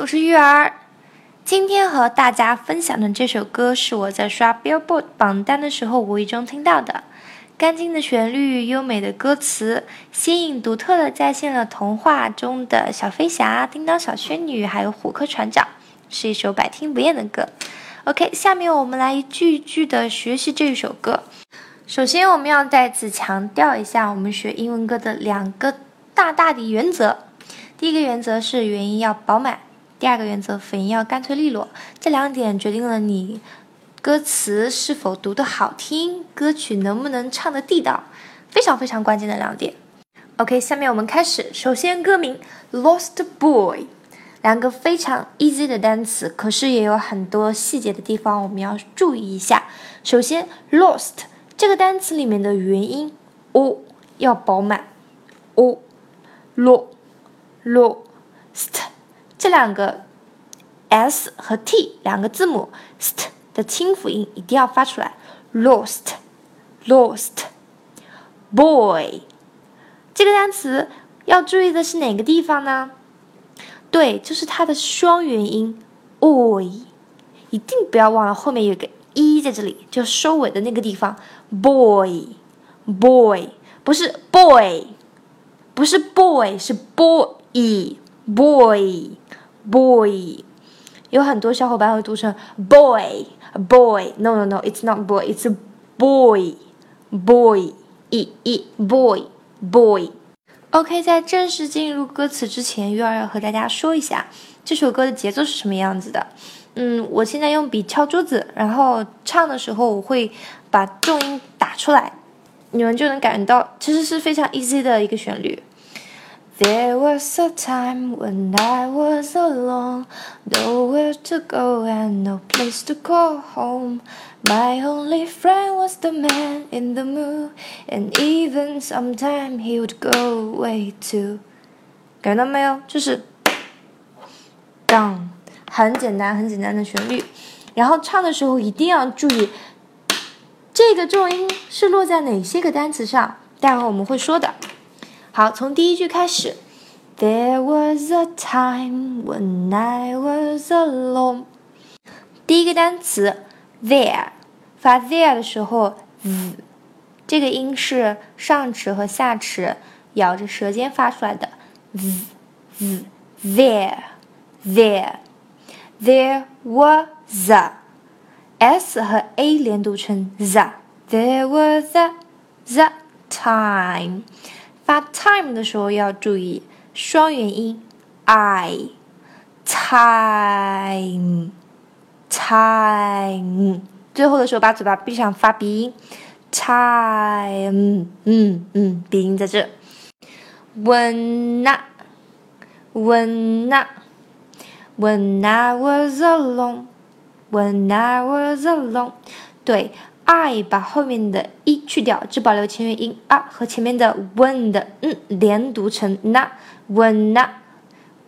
我是玉儿。今天和大家分享的这首歌是我在刷 Billboard 榜单的时候无意中听到的。干净的旋律，优美的歌词，新颖独特的再现了童话中的小飞侠、叮当小仙女，还有虎克船长，是一首百听不厌的歌。OK，下面我们来一句一句的学习这首歌。首先，我们要再次强调一下我们学英文歌的两个大大的原则。第一个原则是元音要饱满，第二个原则辅音要干脆利落。这两点决定了你。歌词是否读得好听，歌曲能不能唱得地道，非常非常关键的两点。OK，下面我们开始。首先，歌名《Lost Boy》，两个非常 easy 的单词，可是也有很多细节的地方我们要注意一下。首先，Lost 这个单词里面的元音 o 要饱满，o，lo，lo，st 这两个 s 和 t 两个字母 st。的清辅音一定要发出来，lost，lost，boy，这个单词要注意的是哪个地方呢？对，就是它的双元音 oi，一定不要忘了后面有个 e 在这里，就收尾的那个地方，boy，boy，不是 boy，不是 boy，是 boy，boy，boy。有很多小伙伴会读成 boy，boy，no no no，it's not boy，it's boy，boy，e e boy，boy。OK，在正式进入歌词之前，玉儿要和大家说一下这首歌的节奏是什么样子的。嗯，我现在用笔敲桌子，然后唱的时候我会把重音打出来，你们就能感觉到其实是非常 easy 的一个旋律。There was a time when I was alone, nowhere to go and no place to call home. My only friend was the man in the moon, and even sometime he would go away too. 感觉到没有？就是当很简单、很简单的旋律，然后唱的时候一定要注意这个重音是落在哪些个单词上，待会我们会说的。 好，从第一句开始。There was a time when I was alone。第一个单词 there，发 there 的时候，z 这个音是上齿和下齿咬着舌尖发出来的，z z there there there was a s 和 a 连读成 the。There was a the time。发 time 的时候要注意双元音，i，time，time，最后的时候把嘴巴闭上发鼻音，time，嗯嗯，鼻音在这。When I，when I，when I was alone，when I was alone，对。I 把后面的一去掉，只保留前元音啊和前面的 when 的嗯连读成 na when na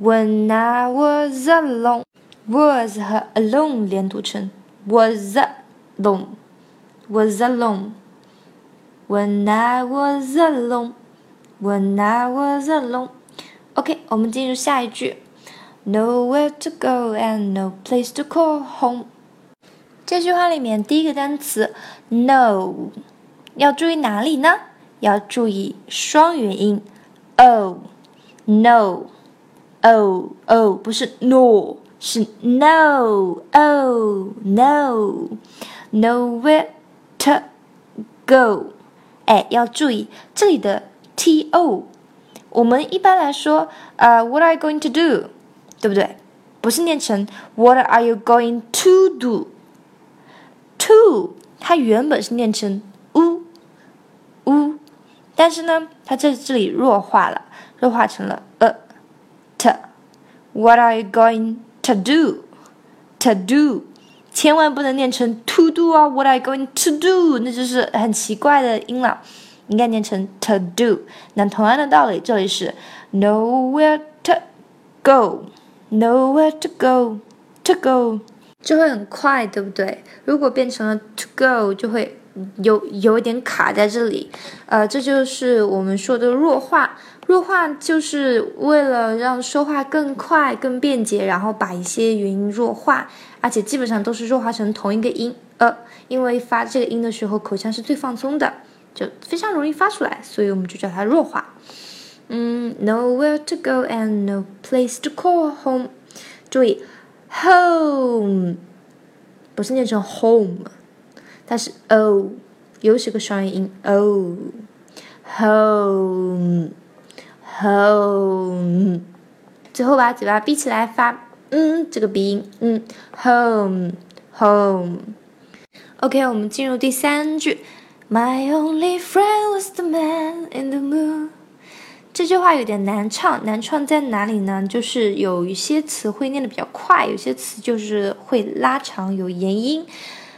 when I was alone was 和 alone 连读成 was alone was alone when I was alone when I was alone OK，我们进入下一句，Nowhere to go and no place to call home。这句话里面第一个单词 no 要注意哪里呢？要注意双元音 o no o o 不是 no 是 no o no nowhere to go 哎，要注意这里的 t o 我们一般来说呃 what are you going to do 对不对？不是念成 what are you going to do to 它原本是念成 u u，但是呢，它在这里弱化了，弱化成了 a t。What are you going to do? To do，千万不能念成 to do 啊！What are you going to do？那就是很奇怪的音了，应该念成 to do。那同样的道理，这里是 nowhere to go，nowhere to go，to go。就会很快，对不对？如果变成了 to go，就会有有一点卡在这里。呃，这就是我们说的弱化。弱化就是为了让说话更快、更便捷，然后把一些元音弱化，而且基本上都是弱化成同一个音。呃，因为发这个音的时候口腔是最放松的，就非常容易发出来，所以我们就叫它弱化。嗯，nowhere to go and no place to call home。注意 ，home 不是念成 home，它是 o，又是个双元音 o，home，home。最后把嘴巴闭起来发嗯这个鼻音，嗯，home，home。OK，我们进入第三句。My only friend was the man in the moon。 这句话有点难唱，难唱在哪里呢？就是有一些词会念的比较快，有些词就是会拉长，有延音。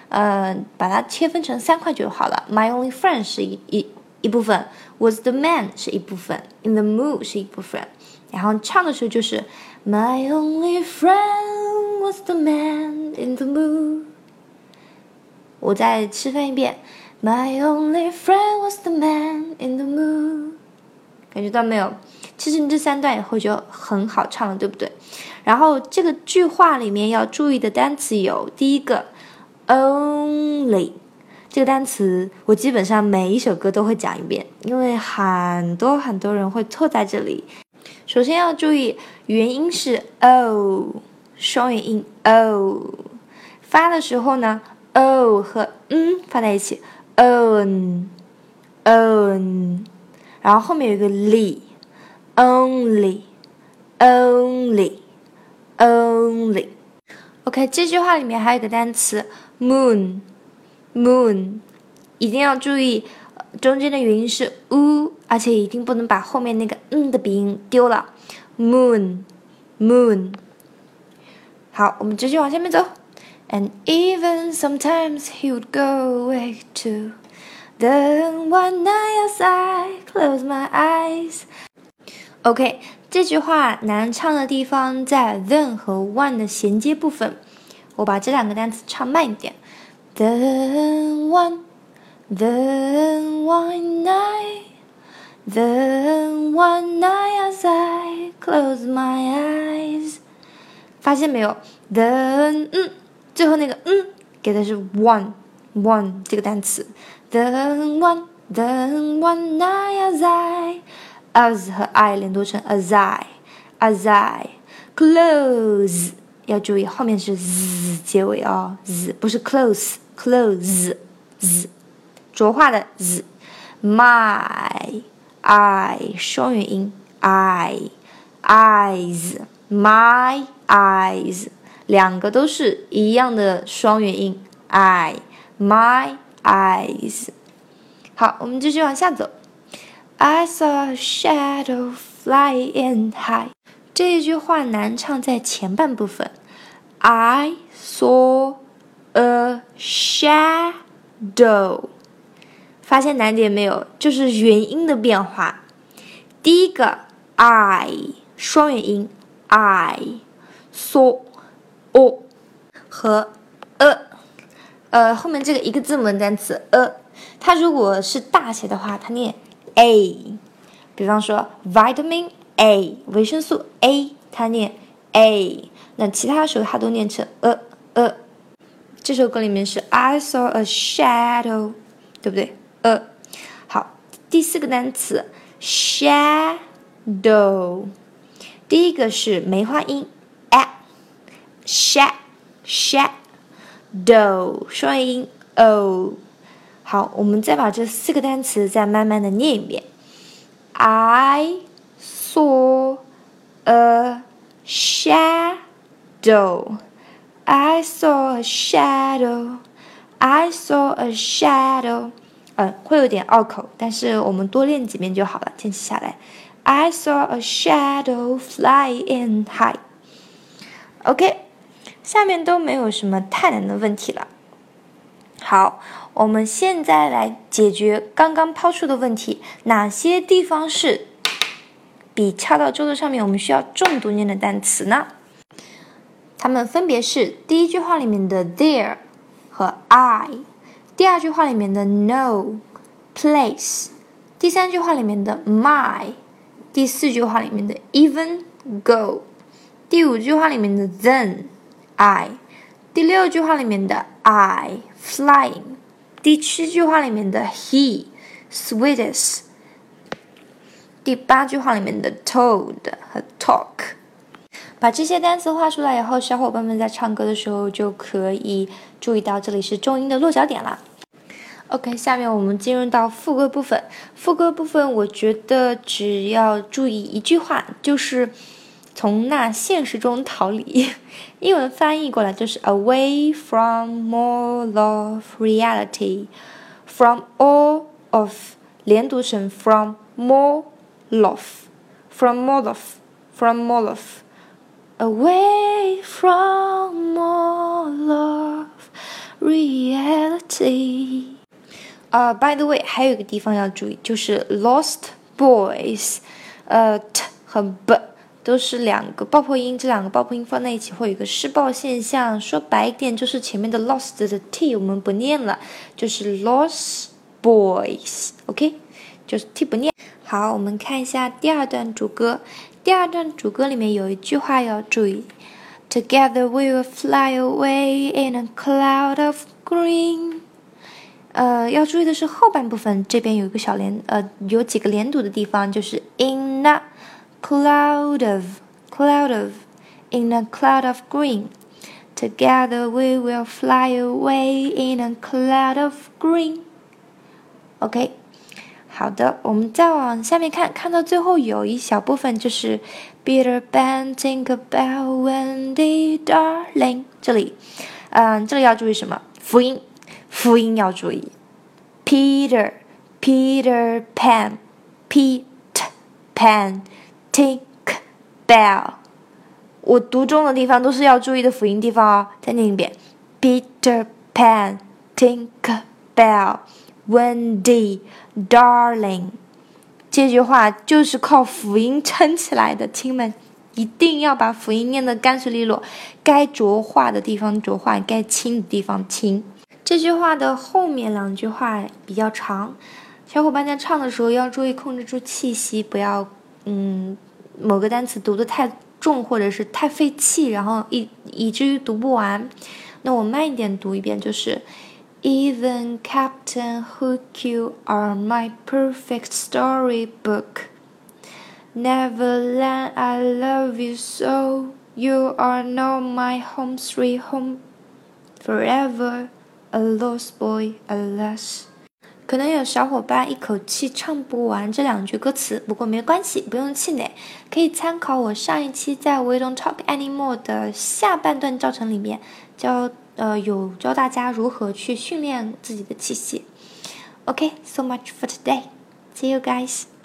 呃，把它切分成三块就好了。My only friend 是一一一部分，was the man 是一部分，in the mood 是一部分。然后唱的时候就是 My only friend was the man in the mood。我再示范一遍，My only friend was the man in the mood。感觉到没有？其实你这三段以后就很好唱了，对不对？然后这个句话里面要注意的单词有第一个，only 这个单词，我基本上每一首歌都会讲一遍，因为很多很多人会错在这里。首先要注意，元音是 o，双元音 o，发的时候呢。o 和嗯发在一起，on，on，然后后面有一个 li，only，only，only。OK，这句话里面还有一个单词 moon，moon，一定要注意中间的元音是 u，而且一定不能把后面那个嗯的鼻音丢了，moon，moon。好，我们继续往下面走。And even sometimes he would go away too. Then one night as I close my eyes. OK，这句话难唱的地方在 then 和 one 的衔接部分。我把这两个单词唱慢一点。Then one, then one night, then one night as I close my eyes。发现没有？Then 嗯。最后那个嗯，给的是 one one 这个单词，then one then one night as I as 和 I 连读成 as I as I close 要注意后面是 z 结尾啊、哦、，z 不是 close close z 浊化的 z my I 双元音 I eyes my eyes 两个都是一样的双元音，I my eyes。好，我们继续往下走。I saw a shadow flying high。这一句话难唱在前半部分。I saw a shadow。发现难点没有？就是元音的变化。第一个 I 双元音 I saw。o 和 a，呃，后面这个一个字母的单词 a，它如果是大写的话，它念 a。比方说 vitamin A，维生素 A，它念 a。那其他的时候它都念成 a a。这首歌里面是 I saw a shadow，对不对？a。好，第四个单词 shadow，第一个是梅花音，a，shad，shad。shadow 双元音 o，好，我们再把这四个单词再慢慢的念一遍。I saw a shadow. I saw a shadow. I saw a shadow. 嗯，会有点拗口，但是我们多练几遍就好了，坚持下来。I saw a shadow flying high. OK。 下面都没有什么太难的问题了。好，我们现在来解决刚刚抛出的问题：哪些地方是比敲到桌子上面我们需要重读念的单词呢？它们分别是第一句话里面的 there 和 I，第二句话里面的 no place，第三句话里面的 my 第四句话里面的 even go，第五句话里面的 then I，第六句话里面的 I flying，第七句话里面的 he sweetest，第八句话里面的 told 和 talk。把这些单词画出来以后，小伙伴们在唱歌的时候就可以注意到这里是重音的落脚点了。OK，下面我们进入到副歌部分。副歌部分，我觉得只要注意一句话，就是从那现实中逃离。英文翻译过来就是 away from all of reality，from all of 连读成 from more of，from more of，from more of，away from all of reality。呃，by the way，还有一个地方要注意，就是 lost boys，呃，t 和 b 都是两个爆破音，这两个爆破音放在一起会有一个失爆现象。说白一点，就是前面的 lost 的 t 我们不念了，就是 lost boys，OK，就是 t 不念。好，我们看一下第二段主歌。第二段主歌里面有一句话要注意，Together we will fly away in a cloud of green。呃，要注意的是后半部分这边有一个小连，呃，有几个连读的地方，就是 in a cloud of cloud of in a cloud of green。Together we will fly away in a cloud of green。OK，好的，我们再往下面看，看到最后有一小部分就是 Peter Pan think about Wendy darling。这里，嗯，这里要注意什么？辅音。辅音要注意，Peter Peter Pan，Pete Tink Bell。我读中的地方都是要注意的辅音地方哦。再念一遍，Peter Pan，Tink Bell，Wendy，Darling。这句话就是靠辅音撑起来的，亲们一定要把辅音念得干脆利落，该浊化的地方浊化，该轻的地方轻。这句话的后面两句话比较长，小伙伴在唱的时候要注意控制住气息，不要嗯某个单词读得太重或者是太费气，然后以以至于读不完。那我慢一点读一遍，就是 Even Captain Hook, you are my perfect storybook. Neverland, I love you so. You are now my home, sweet home, forever. A lost boy, alas。可能有小伙伴一口气唱不完这两句歌词，不过没关系，不用气馁，可以参考我上一期在 We Don't Talk Anymore 的下半段教程里面教呃有教大家如何去训练自己的气息。OK，so much for today. See you guys.